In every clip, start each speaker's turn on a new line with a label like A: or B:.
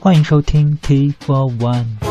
A: 欢迎收听 T for One。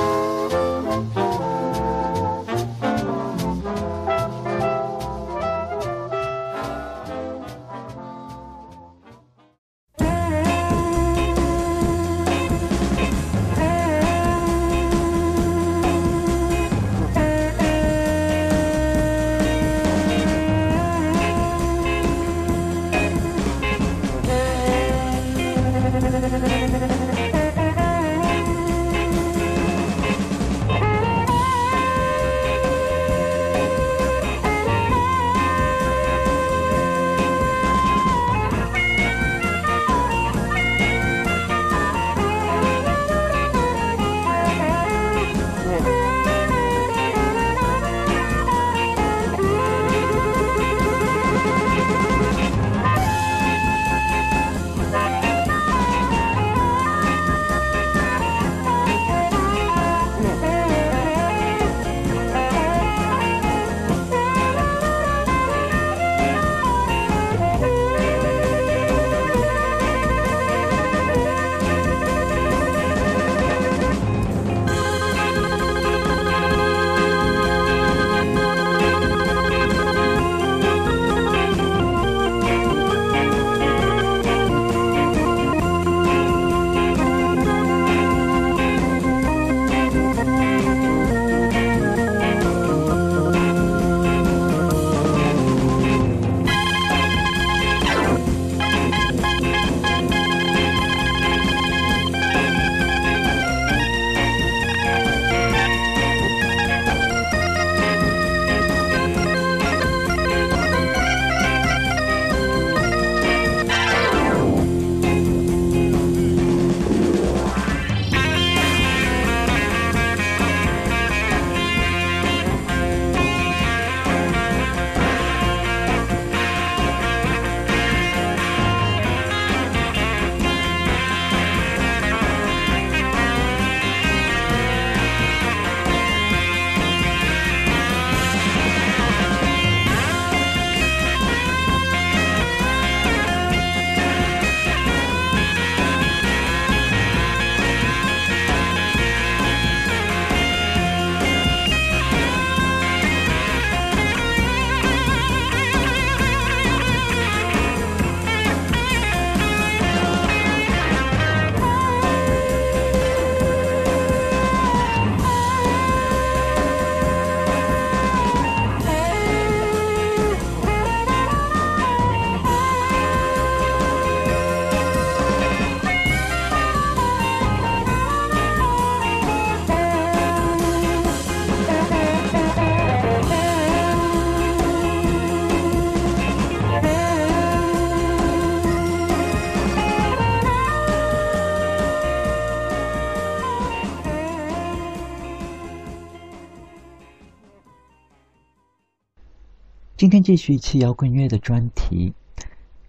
A: 今天继续一期摇滚乐的专题，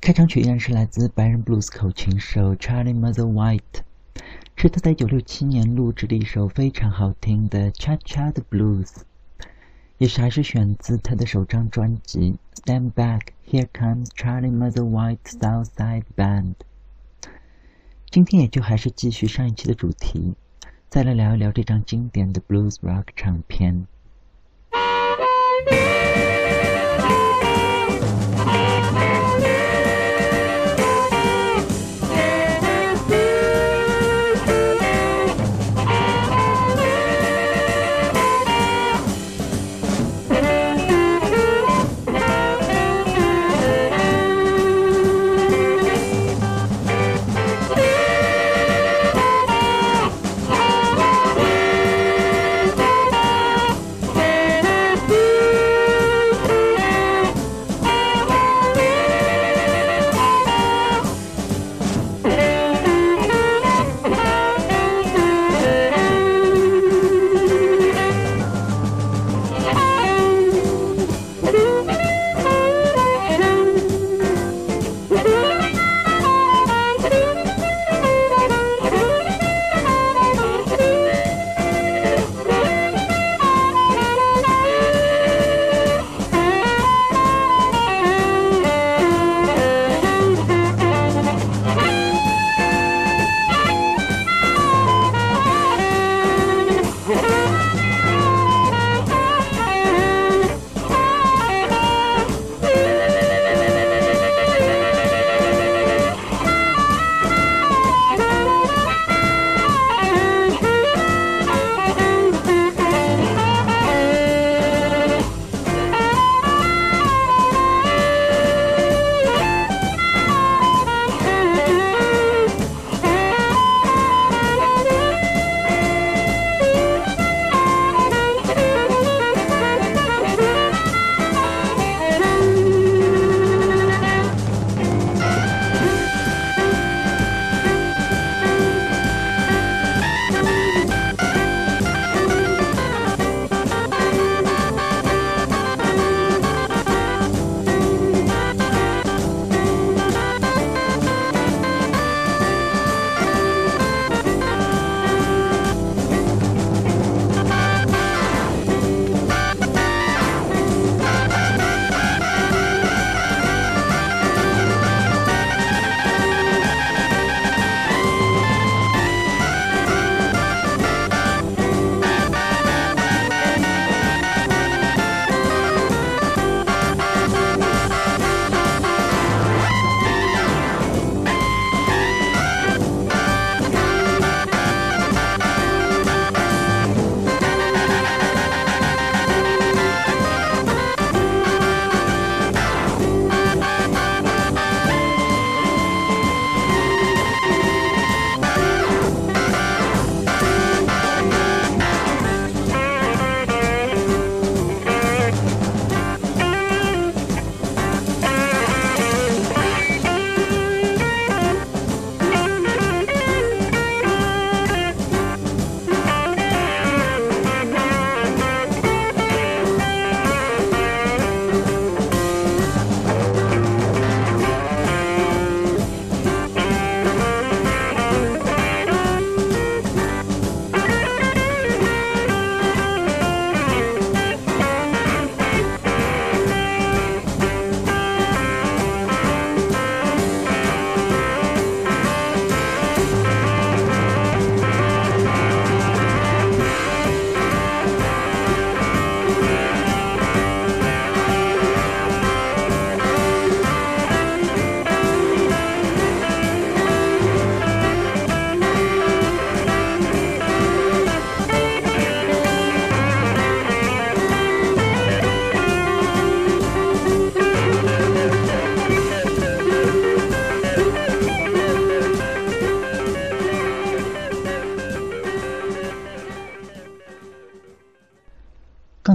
A: 开场曲依然是来自白人布鲁斯口琴手 Charlie Mother White，是他在1967年录制的一首非常好听的 Cha Cha 的 Blues，也是还是选自他的首张专辑 Stand Back Here Comes Charlie Mother White Southside Band。今天也就还是继续上一期的主题，再来聊一聊这张经典的 Blues Rock 唱片。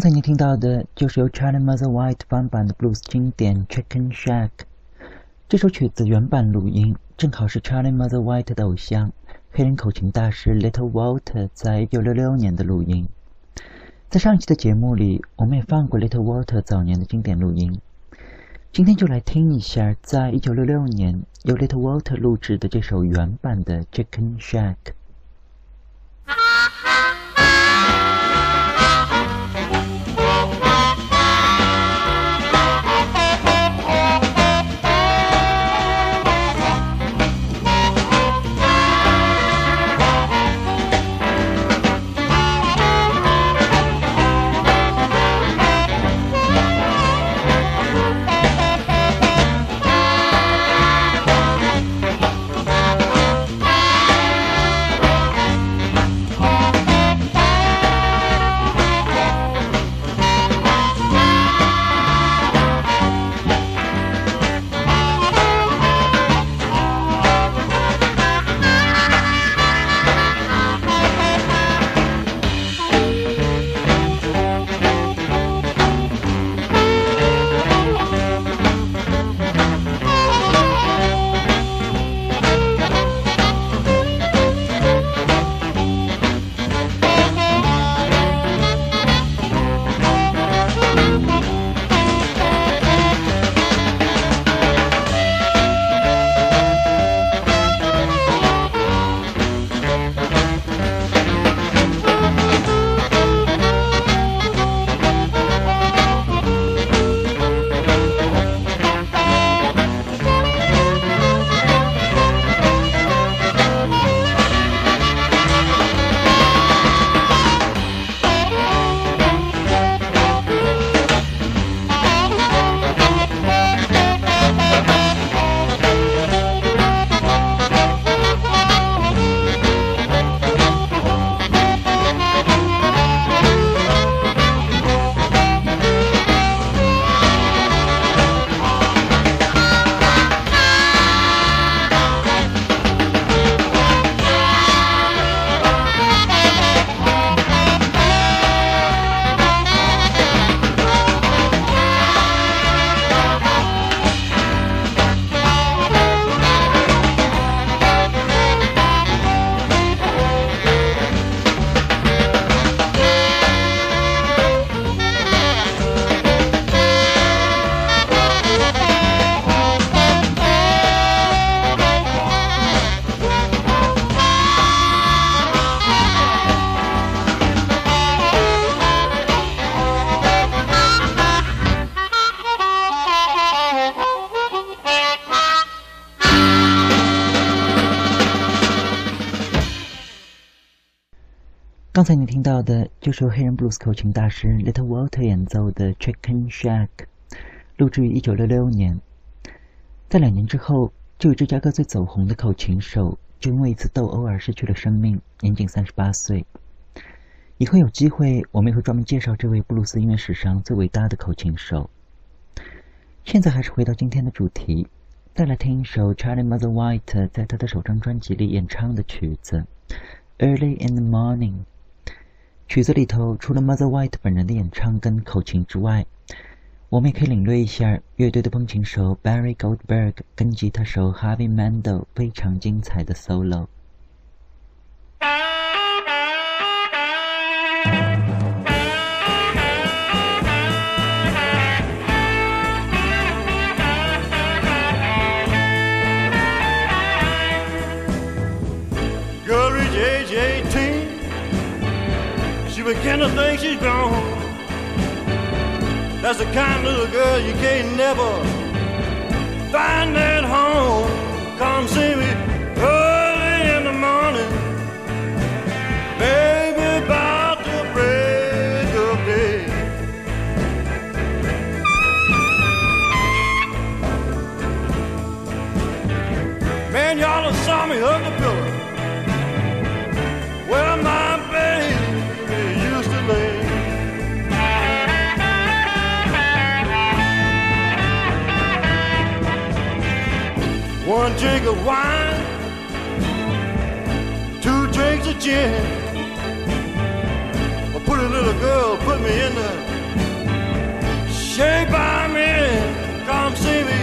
A: 才你听到的就是由 Charlie Mother White 翻版的 blues 经典《Chicken Shack》。这首曲子原版录音正好是 Charlie Mother White 的偶像、黑人口琴大师 Little Walter 在1966年的录音。在上期的节目里，我们也放过 Little Walter 早年的经典录音。今天就来听一下，在1966年由 Little Walter 录制的这首原版的《Chicken Shack》。听到的就是由黑人布鲁斯口琴大师 Little Walter 演奏的《Chicken Shack》，录制于1966年。在两年之后，这位芝加哥最走红的口琴手就因为一次斗殴而失去了生命，年仅38岁。以后有机会，我们也会专门介绍这位布鲁斯音乐史上最伟大的口琴手。现在还是回到今天的主题，再来听一首 Charlie Mother White 在他的首张专辑里演唱的曲子《Early in the Morning》。曲子里头除了 Mother White 本人的演唱跟口琴之外，我们也可以领略一下乐队的风琴手 Barry Goldberg 跟吉他手 Harvey Mandel 非常精彩的 solo。
B: begin to think she's gone. That's the kind of little girl you can't never find at home. Come see me early in the morning, baby, about break of day. Man, y'all saw me up drink of wine, two drinks of gin. A pretty little girl put me in the shape I'm in. Come see me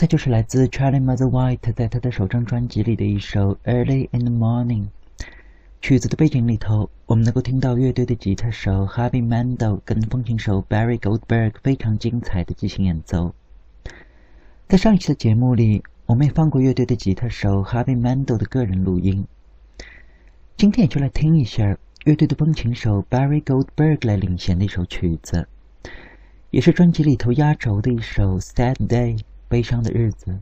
A: 才就是来自 Charlie Mother White 在他的首张专辑里的一首《Early in the Morning》。曲子的背景里头，我们能够听到乐队的吉他手 Harvey Mandel 跟风琴手 Barry Goldberg 非常精彩的即兴演奏。在上一期的节目里，我们也放过乐队的吉他手 Harvey Mandel 的个人录音。今天也就来听一下乐队的风琴手 Barry Goldberg 来领衔的一首曲子，也是专辑里头压轴的一首《Sad Day》悲伤的日子。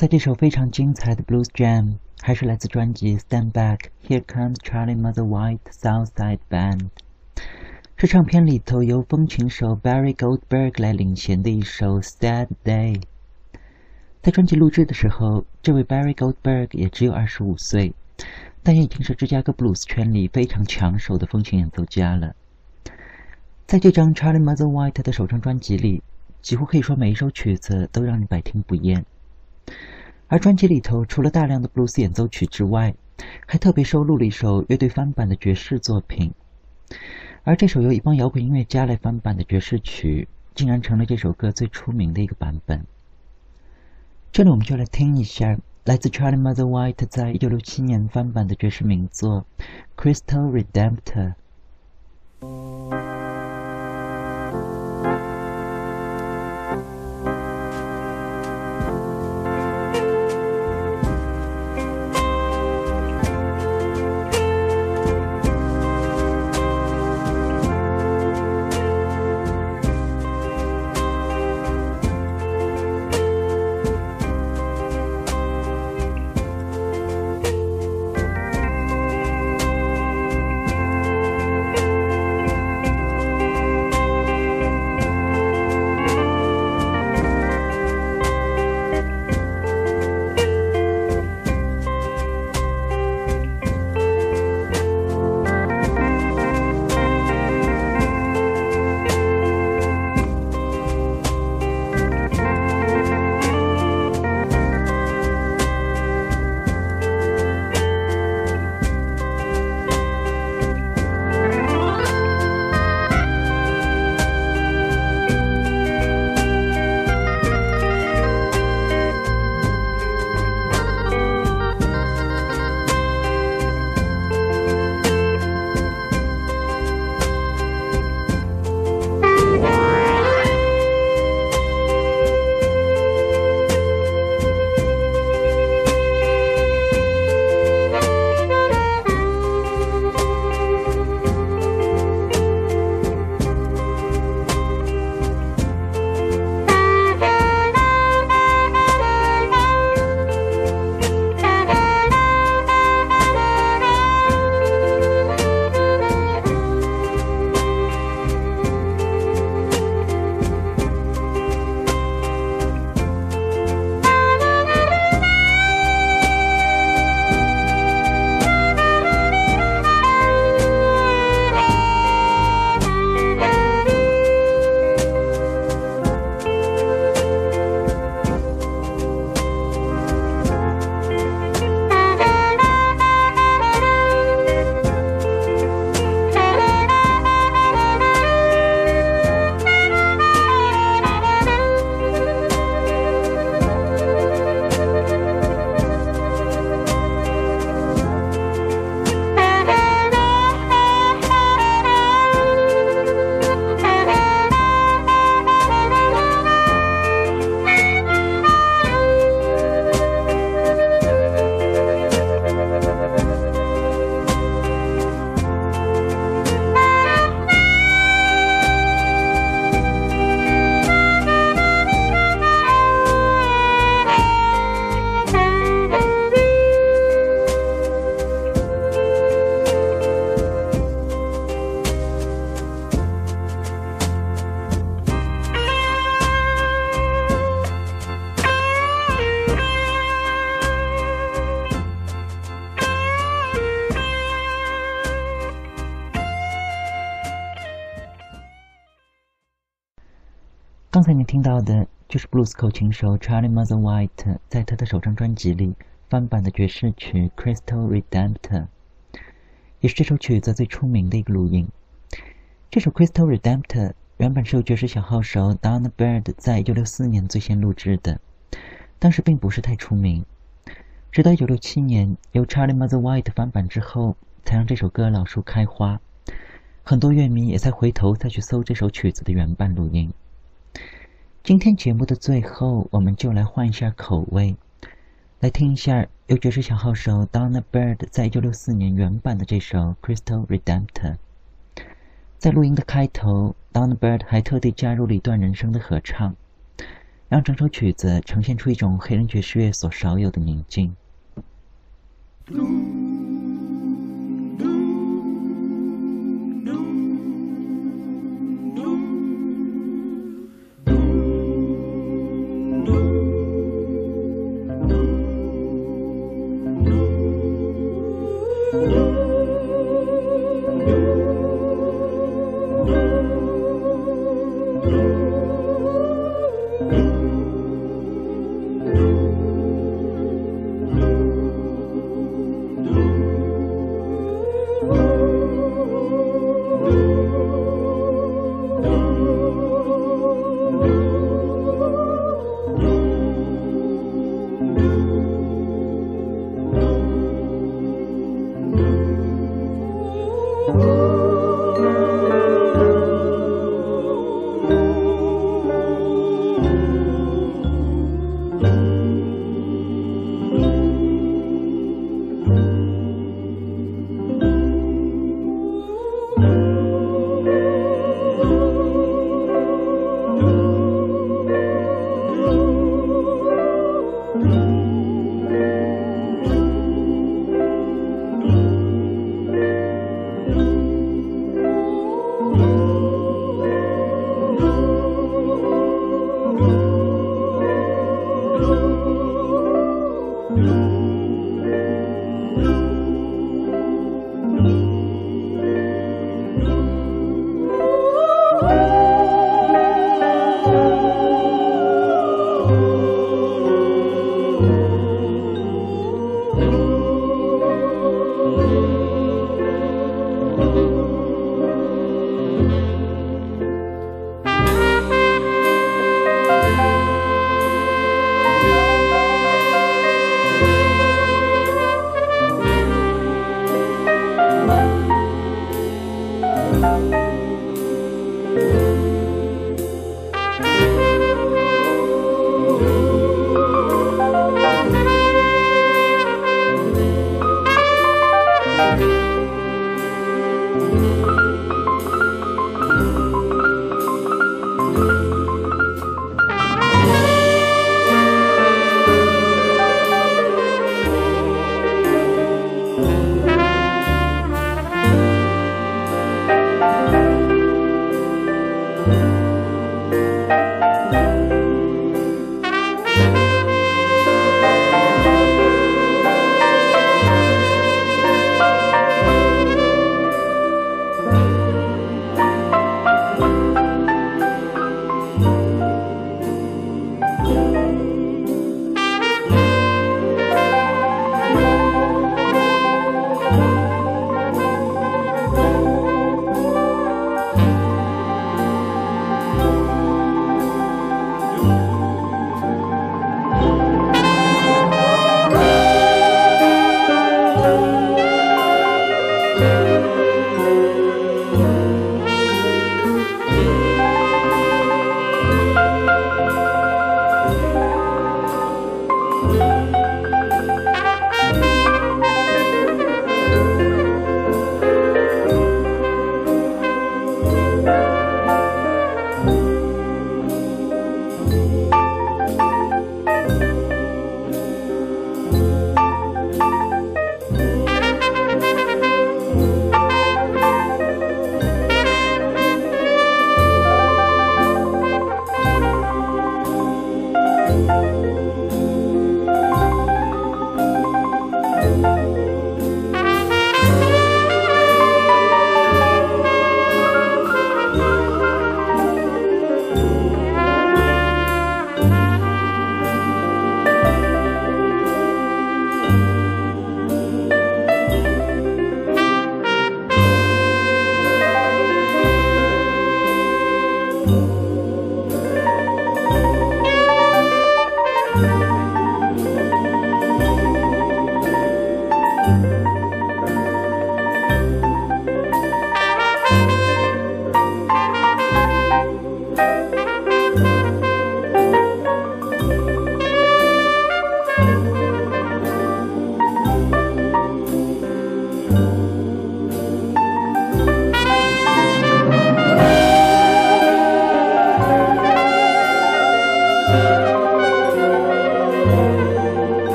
A: 才这首非常精彩的 Blues Jam 还是来自专辑《Stand Back》，Here Comes Charlie Mother White Southside Band，是唱片里头由风琴手 Barry Goldberg 来领衔的一首 Sad Day。在专辑录制的时候，这位 Barry Goldberg 也只有二十五岁，但也已经是芝加哥 Blues 圈里非常抢手的风琴演奏家了。在这张 Charlie Mother White 的首张专辑里，几乎可以说每一首曲子都让你百听不厌。而专辑里头除了大量的布鲁斯演奏曲之外，还特别收录了一首乐队翻版的爵士作品。而这首由一帮摇滚音乐家来翻版的爵士曲，竟然成了这首歌最出名的一个版本。这里我们就来听一下来自 Charlie Mother White 在一九六七年翻版的爵士名作《Crystal Redemptor》。布鲁斯口琴手 Charlie Mother White 在他的首张专辑里翻版的爵士曲《Crystal Redemptor》，也是这首曲子最出名的一个录音。这首《Crystal Redemptor》原本是由爵士小号手 Don Bird 在1964年最先录制的，当时并不是太出名。直到1967年由 Charlie Mother White 翻版之后，才让这首歌老树开花。很多乐迷也才回头再去搜这首曲子的原版录音。今天节目的最后，我们就来换一下口味，来听一下由爵士小号手 Donna Bird 在一九六四年原版的这首《Crystal Redemptor》。在录音的开头，Donna Bird 还特地加入了一段人声的合唱。让整首曲子呈现出一种黑人爵士乐所少有的宁静。